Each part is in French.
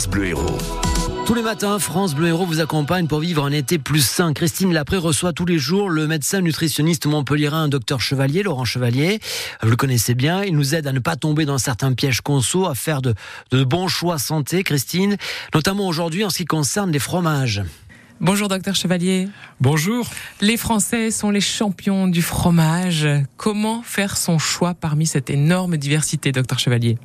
France Bleu. Tous les matins, France Bleu Héros vous accompagne pour vivre un été plus sain. Christine Lapré reçoit tous les jours le médecin nutritionniste montpelliérain, docteur Chevalier, Laurent Chevalier. Vous le connaissez bien. Il nous aide à ne pas tomber dans certains pièges conso, à faire de bons choix santé, Christine. Notamment aujourd'hui en ce qui concerne les fromages. Bonjour docteur Chevalier. Bonjour. Les Français sont les champions du fromage. Comment faire son choix parmi cette énorme diversité, docteur Chevalier?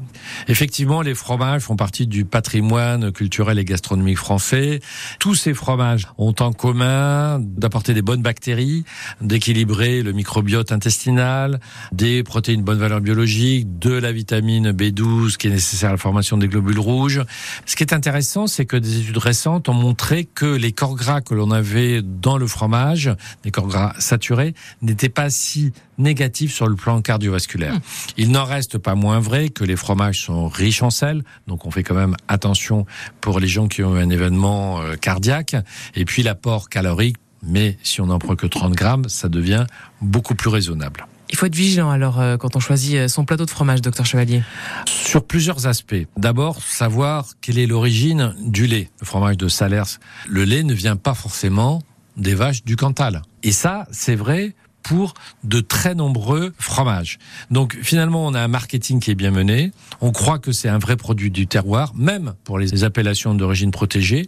Effectivement, les fromages font partie du patrimoine culturel et gastronomique français. Tous ces fromages ont en commun d'apporter des bonnes bactéries, d'équilibrer le microbiote intestinal, des protéines de bonne valeur biologique, de la vitamine B12 qui est nécessaire à la formation des globules rouges. Ce qui est intéressant, c'est que des études récentes ont montré que les corps gras que l'on avait dans le fromage, des corps gras saturés, n'étaient pas si négatifs sur le plan cardiovasculaire. Il n'en reste pas moins vrai que les fromages sont riches en sel, donc on fait quand même attention pour les gens qui ont eu un événement euh, cardiaque. Et puis l'apport calorique, mais si on n'en prend que 30 grammes, ça devient beaucoup plus raisonnable. Il faut être vigilant alors euh, quand on choisit euh, son plateau de fromage, docteur Chevalier. Sur plusieurs aspects. D'abord, savoir quelle est l'origine du lait. Le fromage de Salers, le lait ne vient pas forcément des vaches du Cantal. Et ça, c'est vrai pour de très nombreux fromages. Donc finalement, on a un marketing qui est bien mené. On croit que c'est un vrai produit du terroir, même pour les appellations d'origine protégée.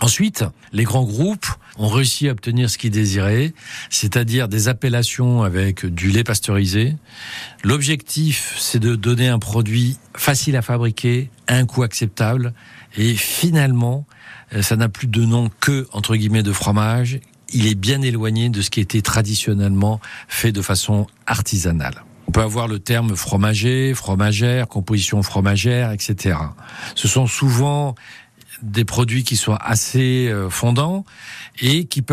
Ensuite, les grands groupes ont réussi à obtenir ce qu'ils désiraient, c'est-à-dire des appellations avec du lait pasteurisé. L'objectif, c'est de donner un produit facile à fabriquer, à un coût acceptable, et finalement, ça n'a plus de nom que, entre guillemets, de fromage. Il est bien éloigné de ce qui était traditionnellement fait de façon artisanale. On peut avoir le terme fromager, fromagère, composition fromagère, etc. Ce sont souvent des produits qui sont assez fondants et qui peuvent